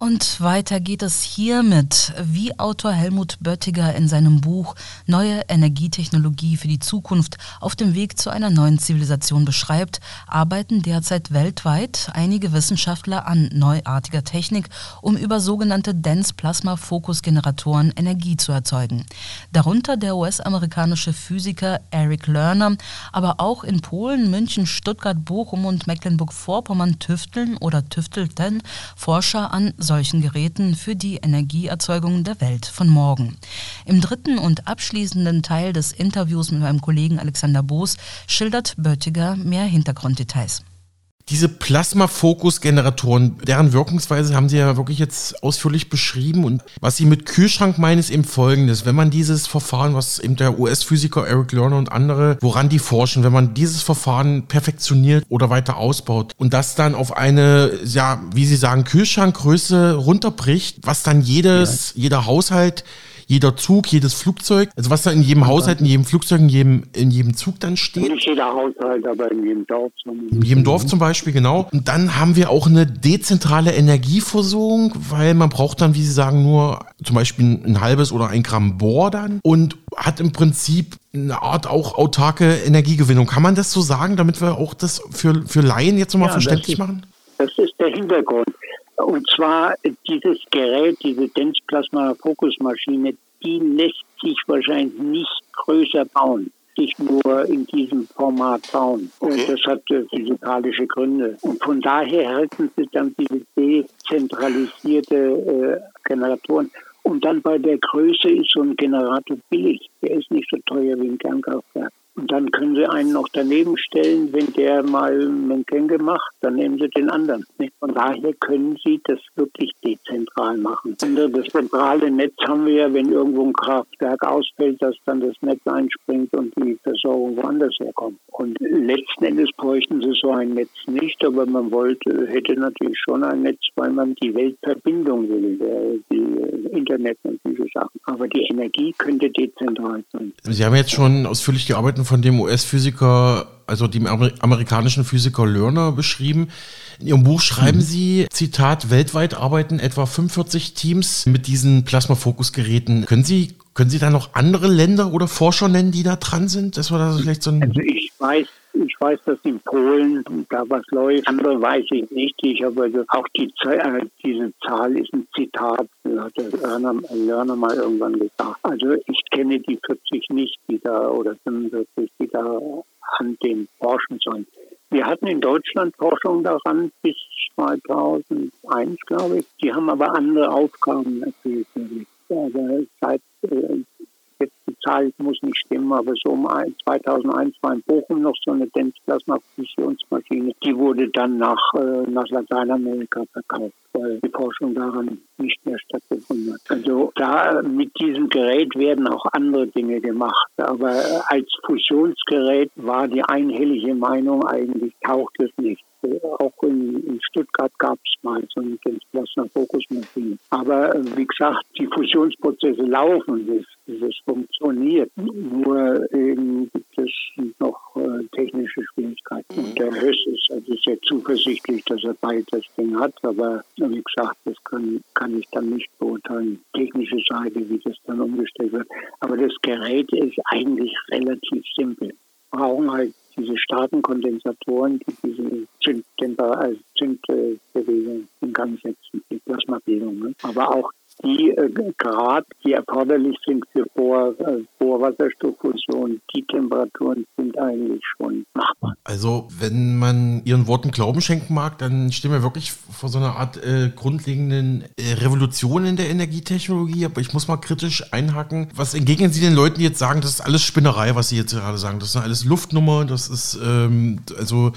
Und weiter geht es hiermit, wie Autor Helmut Böttiger in seinem Buch Neue Energietechnologie für die Zukunft auf dem Weg zu einer neuen Zivilisation beschreibt, arbeiten derzeit weltweit einige Wissenschaftler an neuartiger Technik, um über sogenannte Dense Plasma Focus Generatoren Energie zu erzeugen. Darunter der US-amerikanische Physiker Eric Lerner, aber auch in Polen, München, Stuttgart, Bochum und Mecklenburg-Vorpommern tüfteln oder tüftelten Forscher an solchen Geräten für die Energieerzeugung der Welt von morgen. Im dritten und abschließenden Teil des Interviews mit meinem Kollegen Alexander Boos schildert Böttiger mehr Hintergrunddetails. Diese Plasma-Fokus-Generatoren, deren Wirkungsweise haben Sie ja wirklich jetzt ausführlich beschrieben. Und was Sie mit Kühlschrank meinen, ist eben folgendes. Wenn man dieses Verfahren, was eben der US-Physiker Eric Lerner und andere, woran die forschen, wenn man dieses Verfahren perfektioniert oder weiter ausbaut und das dann auf eine, ja, wie Sie sagen, Kühlschrankgröße runterbricht, was dann jedes, ja. jeder Haushalt jeder Zug, jedes Flugzeug, also was da in jedem Haushalt, in jedem Flugzeug, in jedem, in jedem Zug dann steht. Nicht jeder Haushalt, aber in jedem Dorf. In jedem Dorf zum Beispiel, genau. Und dann haben wir auch eine dezentrale Energieversorgung, weil man braucht dann, wie Sie sagen, nur zum Beispiel ein halbes oder ein Gramm Bohr dann und hat im Prinzip eine Art auch autarke Energiegewinnung. Kann man das so sagen, damit wir auch das für, für Laien jetzt nochmal ja, verständlich das ist, machen? Das ist der Hintergrund. Und zwar dieses Gerät, diese Densplasma-Fokusmaschine, die lässt sich wahrscheinlich nicht größer bauen nicht nur in diesem Format bauen. Okay. Das hat äh, physikalische Gründe. Und von daher halten sie dann diese dezentralisierte äh, Generatoren. Und dann bei der Größe ist so ein Generator billig. Der ist nicht so teuer wie ein Kernkraftwerk. Und dann können Sie einen noch daneben stellen, wenn der mal Menkenge macht, dann nehmen Sie den anderen. Von daher können Sie das wirklich dezentral machen. Das zentrale Netz haben wir ja, wenn irgendwo ein Kraftwerk ausfällt, dass dann das Netz einspringt und die Versorgung woanders herkommt. Und letzten Endes bräuchten Sie so ein Netz nicht, aber man wollte, hätte natürlich schon ein Netz, weil man die Weltverbindung will, die Internet und diese Sachen. Aber die Energie könnte dezentral sein. Sie haben jetzt schon ausführlich gearbeitet von dem US-Physiker, also dem amerikanischen Physiker Lerner beschrieben. In Ihrem Buch schreiben mhm. Sie, Zitat, weltweit arbeiten etwa 45 Teams mit diesen Plasma-Fokus-Geräten. Können Sie, können Sie da noch andere Länder oder Forscher nennen, die da dran sind? Das war da vielleicht so ein also ich weiß ich weiß, dass in Polen da was läuft. Andere weiß ich nicht. Ich habe also auch die, äh, diese Zahl ist ein Zitat, hat der Lerner, Lerner mal irgendwann gesagt. Also ich kenne die 40 nicht, die da oder 45, die da an dem forschen sollen. Wir hatten in Deutschland Forschung daran bis 2001, glaube ich. Die haben aber andere Aufgaben erfüllt. Aber seit äh, jetzt die Zahl muss nicht stimmen, aber so um 2001 war in Bochum noch so eine Densplasma-Fusionsmaschine. Die wurde dann nach, äh, nach Lateinamerika verkauft, weil die Forschung daran nicht mehr stattgefunden hat. Also da mit diesem Gerät werden auch andere Dinge gemacht. Aber als Fusionsgerät war die einhellige Meinung eigentlich, taucht es nicht. Auch in, in Stuttgart gab es mal so eine Plasma-Fokusmaschine. Aber äh, wie gesagt, die Fusionsprozesse laufen, das, das funktioniert. Nur eben gibt es noch äh, technische Schwierigkeiten. Und der Höss ist also sehr zuversichtlich, dass er bald das Ding hat. Aber wie gesagt, das kann, kann ich dann nicht beurteilen. Technische Seite, wie das dann umgestellt wird. Aber das Gerät ist eigentlich relativ simpel. Wir brauchen halt diese starken Kondensatoren, die diese Zündtemper, also Zündbewegung in Gang setzen, die Plasmabildung. Ne? Aber auch die äh, Grad, die erforderlich sind für Bohr, äh, Bohrwasserstofffusion, die Temperaturen sind eigentlich schon machbar. Also wenn man Ihren Worten Glauben schenken mag, dann stehen wir wirklich vor so einer Art äh, grundlegenden äh, Revolution in der Energietechnologie. Aber ich muss mal kritisch einhaken. Was entgegnen Sie den Leuten, die jetzt sagen, das ist alles Spinnerei, was Sie jetzt gerade sagen? Das ist alles Luftnummer, das ist ähm, also äh,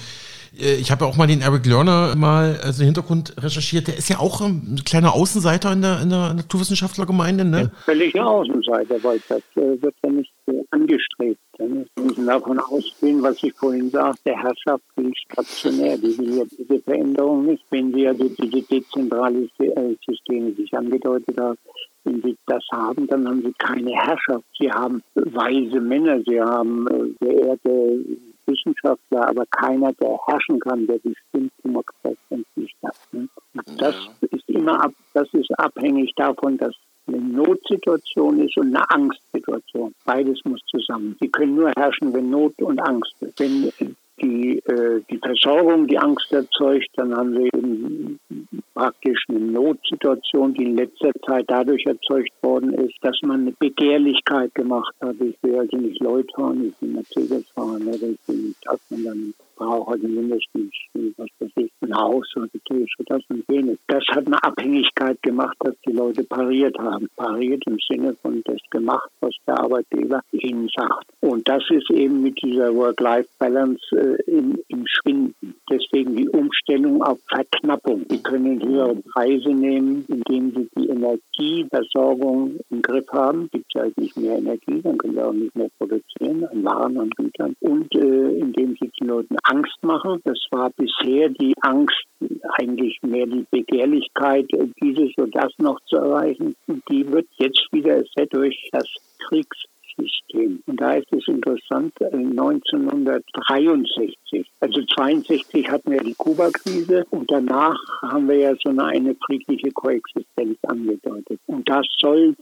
ich habe ja auch mal den Eric Lerner mal als Hintergrund recherchiert. Der ist ja auch ein kleiner Außenseiter in der, in der Naturwissenschaftlergemeinde, ne? Ja, völliger Außenseiter, weil das äh, wird ja nicht äh, angestrebt. Wir müssen davon ausgehen, was ich vorhin sagte, der Herrschaft will stationär. Die will ja diese Veränderung nicht. Wenn Sie also diese dezentrale Systeme, die ich angedeutet habe, wenn Sie das haben, dann haben Sie keine Herrschaft. Sie haben weise Männer, Sie haben geehrte Wissenschaftler, aber keiner, der herrschen kann, der bestimmt demokratisch hat. Ne? Das ja. ist immer ab, das ist abhängig davon, dass eine Notsituation ist und eine Angstsituation. Beides muss zusammen. Sie können nur herrschen, wenn Not und Angst ist. Wenn die, äh, die Versorgung die Angst erzeugt, dann haben wir eben praktisch eine Notsituation, die in letzter Zeit dadurch erzeugt worden ist, dass man eine Begehrlichkeit gemacht hat. Ich will also nicht Leute fahren, ich will Mercedes fahren, oder ich will nicht das und dann brauche also mindestens, was weiß ich, ein Haus oder Tisch oder das und jenes. Das hat eine Abhängigkeit gemacht, dass die Leute pariert haben. Pariert im Sinne von das gemacht, was der Arbeitgeber ihnen sagt. Und das ist eben mit dieser Work-Life-Balance äh, im, im Schwinden. Deswegen die Umstellung auf Verknappung. Sie können höhere Preise nehmen, indem sie die Energieversorgung im Griff haben. Gibt es halt nicht mehr Energie, dann können sie auch nicht mehr produzieren an Waren und Gütern. Und äh, indem sie den Leuten Angst machen. Das war bisher die Angst, eigentlich mehr die Begehrlichkeit, dieses und das noch zu erreichen. Die wird jetzt wieder ersetzt durch das Kriegs System. Und da ist es interessant, 1963, äh, also 62 hatten wir die Kuba-Krise und danach haben wir ja so eine, eine friedliche Koexistenz angedeutet. Und das soll,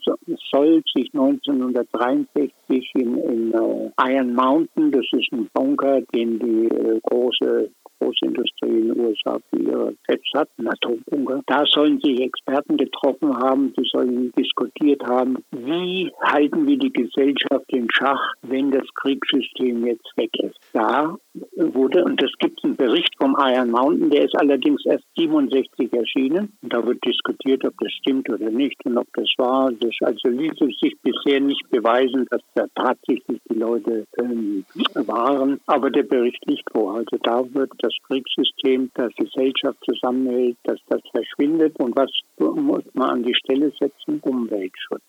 soll sich 1963 in, in uh, Iron Mountain, das ist ein Bunker, den die uh, große Großindustrie in den USA für ihre Sets hat, ein Atombunker. Da sollen sich Experten getroffen haben, die sollen diskutiert haben, wie halten wir die Gesellschaft in Schach, wenn das Kriegssystem jetzt weg ist. Da wurde, und es gibt einen Bericht vom Iron Mountain, der ist allerdings erst 67 erschienen. Und da wird diskutiert, ob das stimmt oder nicht und ob das war. Das also ließ es sich bisher nicht beweisen, dass da tatsächlich die Leute ähm, waren. Aber der Bericht liegt vor. Also da wird das Kriegssystem, das Gesellschaft zusammenhält, dass das verschwindet. Und was muss man an die Stelle setzen? Umweltschutz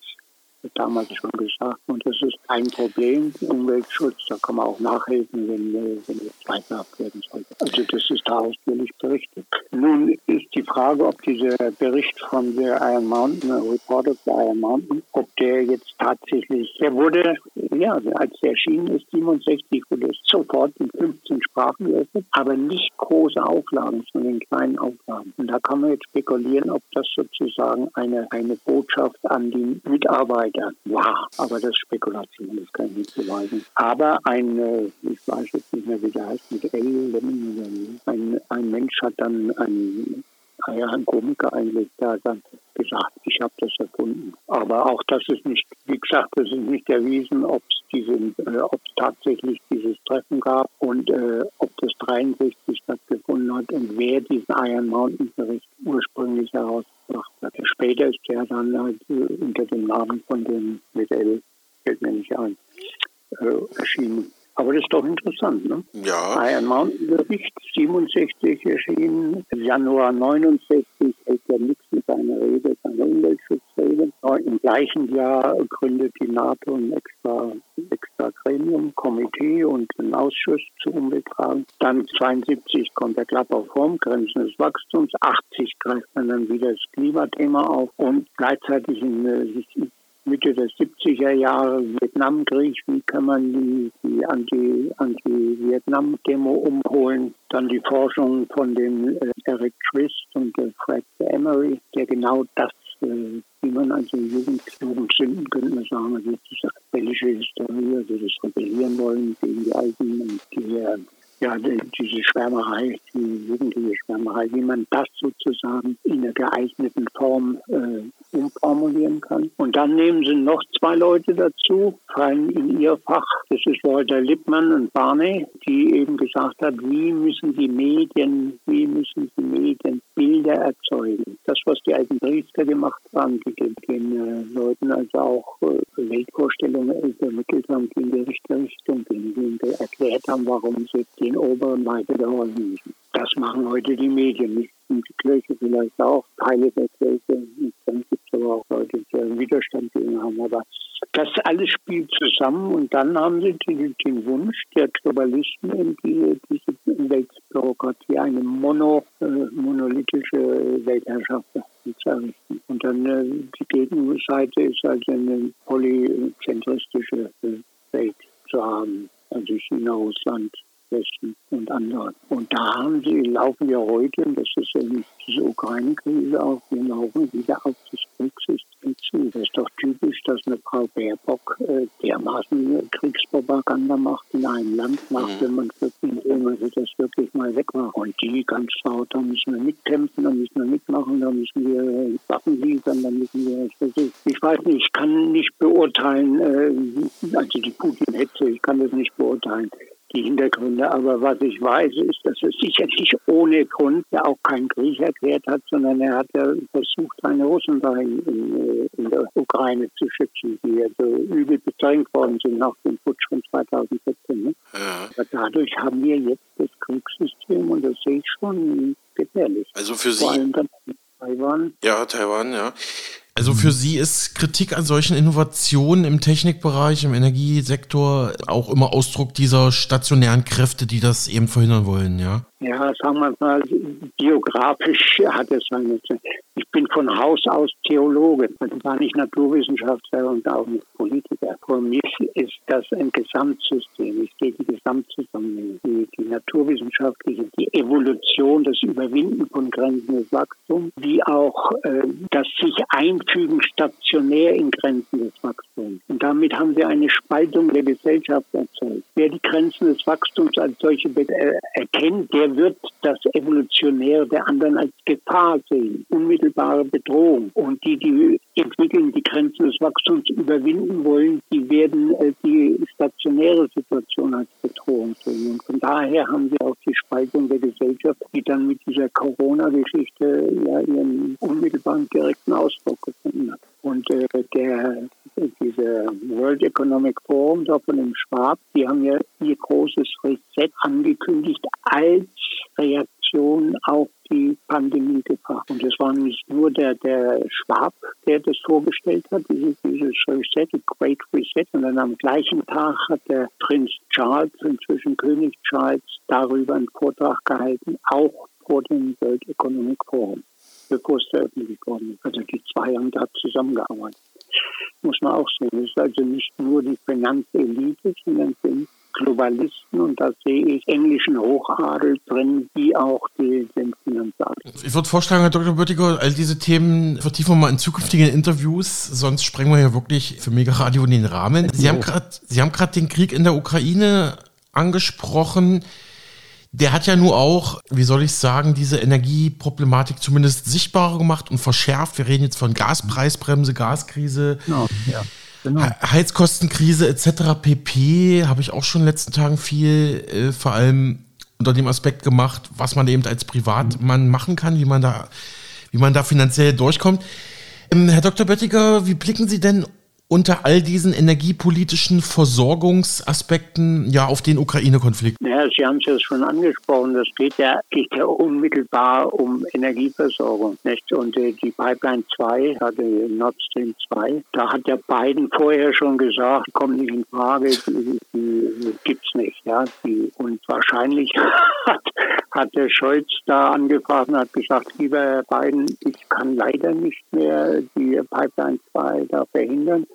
damals schon gesagt. Und das ist kein Problem, Umweltschutz. Da kann man auch nachhelfen, wenn, äh, wenn es zweifelhaft werden sollte. Also das ist da ausführlich berichtet. Nun ist die Frage, ob dieser Bericht von der Iron Mountain, Report of the Iron Mountain, ob der jetzt tatsächlich, der wurde, ja, als der erschienen ist, 67, wurde es sofort in 15 Sprachen geöffnet, aber nicht große Auflagen, sondern in kleinen Auflagen. Und da kann man jetzt spekulieren, ob das sozusagen eine, eine Botschaft an die Mitarbeiter war. Aber das ist Spekulation, das kann ich nicht beweisen. Aber ein, äh, ich weiß jetzt nicht mehr, wie der heißt, mit L, ein, ein Mensch hat dann ein ja, ein Komiker eigentlich, der dann gesagt, ich habe das erfunden. Aber auch das ist nicht, wie gesagt, das ist nicht erwiesen, ob es diesen, äh, ob tatsächlich dieses Treffen gab und äh, ob das 63 stattgefunden hat und wer diesen Iron Mountain Bericht ursprünglich herausgebracht hat. Später ist der dann halt äh, unter dem Namen von dem L, fällt mir nicht ein, äh, erschienen. Aber das ist doch interessant, ne? Ja. Iron Mountain Bericht 67 erschienen, Januar 69 hält der Nixon seine Rede, seine Umweltschutzrede. Im gleichen Jahr gründet die NATO ein extra, extra Gremium, Komitee und einen Ausschuss zu Umweltfragen. Dann 72 kommt der Club of Home, Grenzen des Wachstums. 80 greift man dann wieder das Klimathema auf und gleichzeitig in, äh, Mitte der 70er Jahre Vietnamkrieg, wie kann man die, die Anti-Vietnam-Demo umholen. Dann die Forschung von dem äh, Eric Trist und Fred Emery, der genau das, äh, wie man also Jugend, Jugendsünden, könnte man sagen, also diese rebellische Historie, also das Rebellieren wollen gegen die Alten und die äh, ja, diese Schwärmerei, die jugendliche Schwärmerei, wie man das sozusagen in einer geeigneten Form äh, umformulieren kann. Und dann nehmen sie noch zwei Leute dazu, fallen in ihr Fach. Das ist Walter Lippmann und Barney, die eben gesagt hat, wie müssen die Medien, wie müssen die Medien Bilder erzeugen. Das, was die alten Priester gemacht haben, die den, den äh, Leuten also auch äh, Weltvorstellungen übermittelt haben, die in die richtige Richtung gehen, die erklärt haben, warum sie den oberen weitergeholfen. Das machen heute die Medien, nicht die Kirche vielleicht auch, Teile der Kirche. Dann gibt es aber auch Leute, die einen Widerstand gegen haben. Aber das alles spielt zusammen und dann haben sie den, den Wunsch der Globalisten, diese, diese Weltbürokratie, eine mono, äh, monolithische Weltherrschaft zu errichten. Und dann äh, die Gegenseite ist also eine polyzentristische äh, Welt zu haben. Also China, Russland, Nordwesten und andere. Und da haben sie, laufen wir heute, und das ist eben diese Ukraine-Krise auch, wir laufen wieder auf das Kriegssystem zu. Das ist doch typisch, dass eine Frau Baerbock äh, dermaßen Kriegspropaganda macht in einem Land, macht, mhm. wenn man wirklich, wenn man das wirklich mal wegmacht. Und die ganz laut, da müssen wir mitkämpfen, da müssen wir mitmachen, da müssen wir Waffen liefern, da müssen wir, ich weiß nicht, ich kann nicht beurteilen, äh, also die Putin-Hetze, ich kann das nicht beurteilen die Hintergründe. Aber was ich weiß, ist, dass er sicherlich ohne Grund ja auch keinen Krieg erklärt hat, sondern er hat ja versucht, seine Russen da in, in, in, der Ukraine zu schützen, die ja so übel bedrängt worden sind nach dem Putsch von 2014. Ne? Ja. Aber dadurch haben wir jetzt das Kriegssystem und das sehe ich schon gefährlich. Also für Sie. Vor allem dann Taiwan. Ja, Taiwan, ja. Also für Sie ist Kritik an solchen Innovationen im Technikbereich, im Energiesektor auch immer Ausdruck dieser stationären Kräfte, die das eben verhindern wollen, ja? Ja, sagen wir mal, biografisch hat es seine. Ich bin von Haus aus Theologe, also war nicht Naturwissenschaftler und auch nicht Politiker. Für mich ist das ein Gesamtsystem. Ich sehe die Gesamtzusammenhänge, die, die naturwissenschaftliche, die Evolution, das Überwinden von Grenzen des Wachstums, wie auch äh, das sich einfügen stationär in Grenzen des Wachstums. Und damit haben wir eine Spaltung der Gesellschaft erzeugt. Wer die Grenzen des Wachstums als solche äh, erkennt, der wird das Evolutionäre der anderen als Gefahr sehen, unmittelbare Bedrohung. Und die, die entwickeln, die Grenzen des Wachstums überwinden wollen, die werden äh, die stationäre Situation als Bedrohung sehen. Und von daher haben wir auch die Spaltung der Gesellschaft, die dann mit dieser Corona-Geschichte ja ihren unmittelbaren direkten Ausdruck gefunden hat. Und äh, der, diese World Economic Forum da von dem Schwab, die haben ja ihr großes Reset angekündigt als Reaktion auf die Pandemiegefahr. Und es war nicht nur der, der Schwab, der das vorgestellt hat, dieses, dieses Reset, Great Reset, sondern am gleichen Tag hat der Prinz Charles, inzwischen König Charles, darüber einen Vortrag gehalten, auch vor dem World Economic Forum bevor es veröffentlicht worden ist. Also die zwei haben da zusammengearbeitet. Muss man auch sehen. Es ist also nicht nur die Finanzelite, sondern sind Globalisten und da sehe ich englischen Hochadel drin, wie auch die, den Finanzadel. Ich würde vorschlagen, Herr Dr. Böttiger, all diese Themen vertiefen wir mal in zukünftigen Interviews, sonst sprengen wir ja wirklich für Mega Radio den Rahmen. Sie haben gerade den Krieg in der Ukraine angesprochen der hat ja nur auch, wie soll ich sagen, diese Energieproblematik zumindest sichtbarer gemacht und verschärft. Wir reden jetzt von Gaspreisbremse, Gaskrise. Genau, ja. Genau. Heizkostenkrise etc. pp. habe ich auch schon in den letzten Tagen viel, äh, vor allem unter dem Aspekt gemacht, was man eben als Privatmann machen kann, wie man da, wie man da finanziell durchkommt. Ähm, Herr Dr. Böttiger, wie blicken Sie denn unter all diesen energiepolitischen Versorgungsaspekten ja auf den Ukraine-Konflikt? Ja, Sie haben es ja schon angesprochen. Das geht ja, geht ja unmittelbar um Energieversorgung. Nicht? Und äh, die Pipeline 2, also Nord Stream 2, da hat ja Biden vorher schon gesagt, kommt nicht in Frage, die, die gibt's nicht. Ja? Die, und wahrscheinlich hat, hat der Scholz da angefragt und hat gesagt, lieber Herr Biden, ich kann leider nicht mehr die Pipeline 2 da verhindern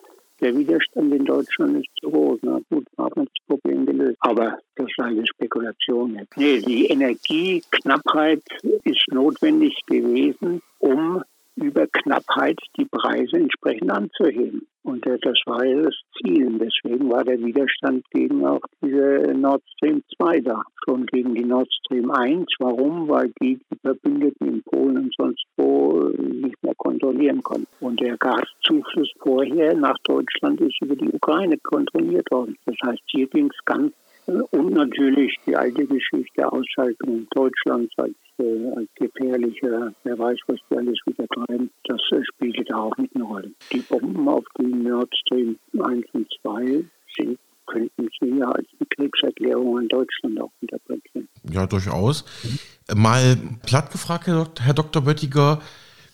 der Widerstand in Deutschland ist zu groß. Na gut, haben wir das Problem gelöst. Aber das ist eine Spekulation. Nee, die Energieknappheit ist notwendig gewesen, um über Knappheit die Preise entsprechend anzuheben. Und äh, das war ja das Ziel. Deswegen war der Widerstand gegen auch diese Nord Stream 2 da. Schon gegen die Nord Stream 1. Warum? Weil die, die Verbündeten in Polen und sonst wo äh, nicht mehr kontrollieren konnten. Und der Gaszufluss vorher nach Deutschland ist über die Ukraine kontrolliert worden. Das heißt, hier ging es ganz und natürlich die alte Geschichte Ausschaltung Deutschlands als, äh, als gefährlicher, wer weiß, was die alles wieder treiben, das äh, spielte da auch mit einer Rolle. Die Bomben auf dem Nord Stream 1 und 2 sind könnten Sie ja als Kriegserklärung an Deutschland auch interpretieren. Ja, durchaus. Mal platt gefragt, Herr Dr. Böttiger,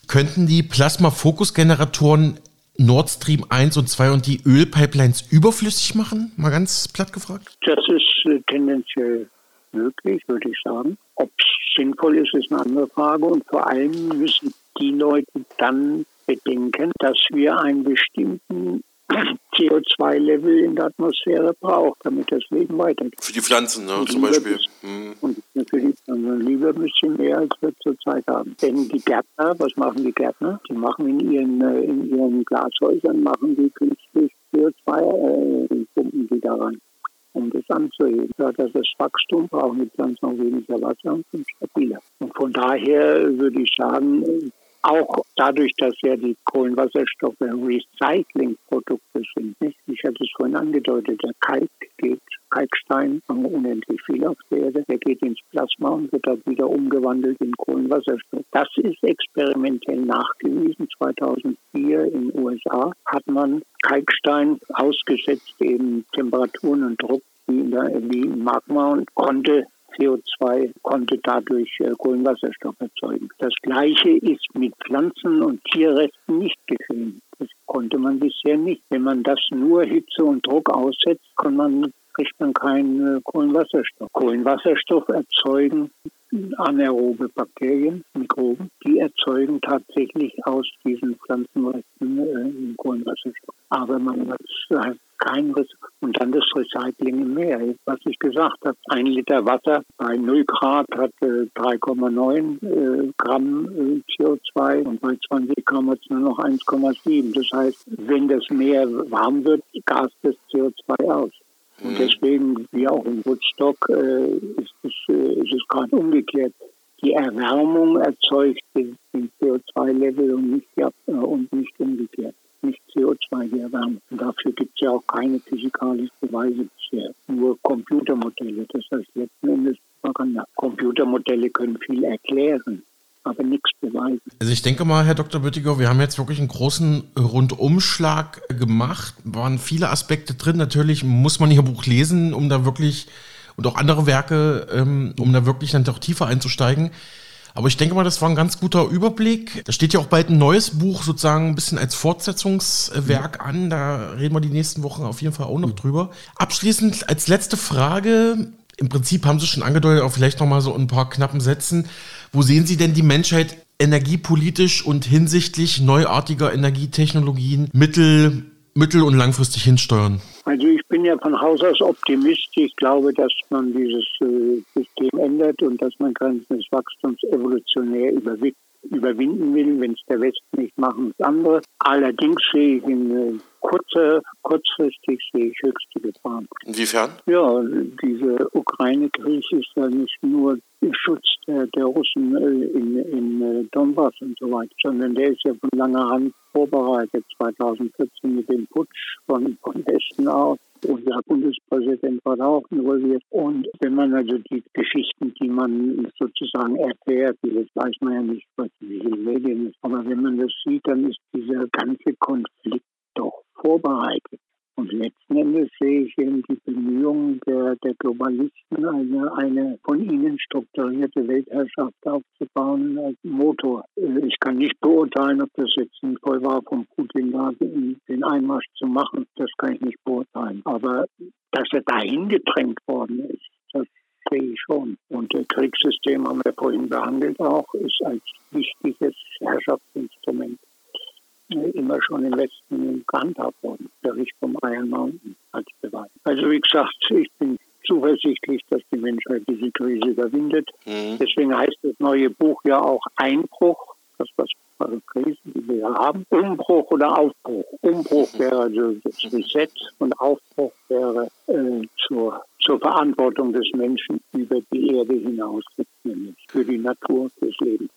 könnten die Plasma-Fokus-Generatoren Nord Stream 1 und 2 und die Ölpipelines überflüssig machen? Mal ganz platt gefragt. Das ist äh, tendenziell möglich, würde ich sagen. Ob es sinnvoll ist, ist eine andere Frage. Und vor allem müssen die Leute dann bedenken, dass wir einen bestimmten CO2-Level in der Atmosphäre braucht, damit das Leben weitergeht. Für die Pflanzen, ne, zum Beispiel. Mhm. Und für die Pflanzen lieber ein bisschen mehr, als wir zurzeit haben. Denn die Gärtner, was machen die Gärtner? Die machen in ihren, äh, in ihren Glashäusern, machen die künstlich CO2, äh, die daran um das anzuheben. Ja, das Wachstum brauchen die Pflanzen auch weniger Wasser und sind stabiler. Und von daher würde ich sagen, auch dadurch, dass ja die Kohlenwasserstoffe Recyclingprodukte sind. Nicht? Ich hatte es vorhin angedeutet, der Kalk geht, Kalkstein, haben unendlich viel auf der Erde, der geht ins Plasma und wird dann wieder umgewandelt in Kohlenwasserstoff. Das ist experimentell nachgewiesen. 2004 in den USA hat man Kalkstein ausgesetzt eben Temperaturen und Druck wie der, wie Magma und konnte CO2 konnte dadurch äh, Kohlenwasserstoff erzeugen. Das Gleiche ist mit Pflanzen- und Tierresten nicht geschehen. Das konnte man bisher nicht. Wenn man das nur Hitze und Druck aussetzt, kann man, kriegt man keinen äh, Kohlenwasserstoff. Kohlenwasserstoff erzeugen anaerobe Bakterien, Mikroben, die erzeugen tatsächlich aus diesen Pflanzenresten äh, Kohlenwasserstoff. Aber man hat kein und dann das Recycling im Meer. Was ich gesagt habe, ein Liter Wasser bei 0 Grad hat äh, 3,9 äh, Gramm äh, CO2 und bei 20 Gramm hat es nur noch 1,7. Das heißt, wenn das Meer warm wird, gast das CO2 aus. Und mhm. deswegen, wie auch in Woodstock, äh, ist es, äh, ist es gerade umgekehrt. Die Erwärmung erzeugt den, CO2-Level und nicht, ja, äh, und nicht umgekehrt. Nicht CO2 die Erwärmung. Und dafür gibt es ja auch keine physikalischen Beweise bisher. Nur Computermodelle. Das heißt letzten Endes Propaganda. Computermodelle können viel erklären aber nichts beweisen. Also ich denke mal, Herr Dr. Büttiger, wir haben jetzt wirklich einen großen Rundumschlag gemacht. Waren viele Aspekte drin. Natürlich muss man Ihr Buch lesen, um da wirklich und auch andere Werke, ähm, um da wirklich dann doch tiefer einzusteigen. Aber ich denke mal, das war ein ganz guter Überblick. Da steht ja auch bald ein neues Buch sozusagen ein bisschen als Fortsetzungswerk an. Da reden wir die nächsten Wochen auf jeden Fall auch noch drüber. Abschließend als letzte Frage. Im Prinzip haben Sie schon angedeutet, auch vielleicht noch mal so ein paar knappen Sätzen. Wo sehen Sie denn die Menschheit energiepolitisch und hinsichtlich neuartiger Energietechnologien mittel, mittel- und langfristig hinsteuern? Also ich bin ja von Haus aus Optimist. Ich glaube, dass man dieses äh, System ändert und dass man Grenzen des Wachstums evolutionär überwinden will. Wenn es der Westen nicht machen, das andere. Allerdings sehe ich in äh, kurzer, kurzfristig sehe ich höchste Gefahren. Inwiefern? Ja, dieser Ukraine-Krieg ist ja nicht nur Schutz der, der Russen äh, in, in äh, Donbass und so weiter, sondern der ist ja von langer Hand vorbereitet. 2014 mit dem Putsch von, von Westen aus unser Bundespräsident war da auch involviert. Und wenn man also die Geschichten, die man sozusagen erfährt, das weiß man ja nicht, was in den Medien ist, aber wenn man das sieht, dann ist dieser ganze Konflikt doch vorbereitet. Und letzten Endes sehe ich eben die Bemühungen der, der Globalisten, eine, eine von ihnen strukturierte Weltherrschaft aufzubauen als Motor. Äh, ich kann nicht beurteilen, ob das jetzt sinnvoll war, von Putin da den Einmarsch zu machen. Das kann ich nicht beurteilen. Aber dass er dahin gedrängt worden ist, das sehe ich schon. Und das Kriegssystem haben wir vorhin behandelt auch, ist als wichtiges Herrschaftsinstrument immer schon im Westen gehandhabt worden. Bericht vom Iron Mountain als Beweis. Also wie gesagt, ich bin zuversichtlich, dass die Menschheit diese Krise überwindet. Mhm. Deswegen heißt das neue Buch ja auch Einbruch, das was also Krisen, die wir haben. Umbruch oder Aufbruch. Umbruch wäre also das Reset und Aufbruch wäre äh, zur, zur Verantwortung des Menschen über die Erde hinaus, nämlich für die Natur des Lebens.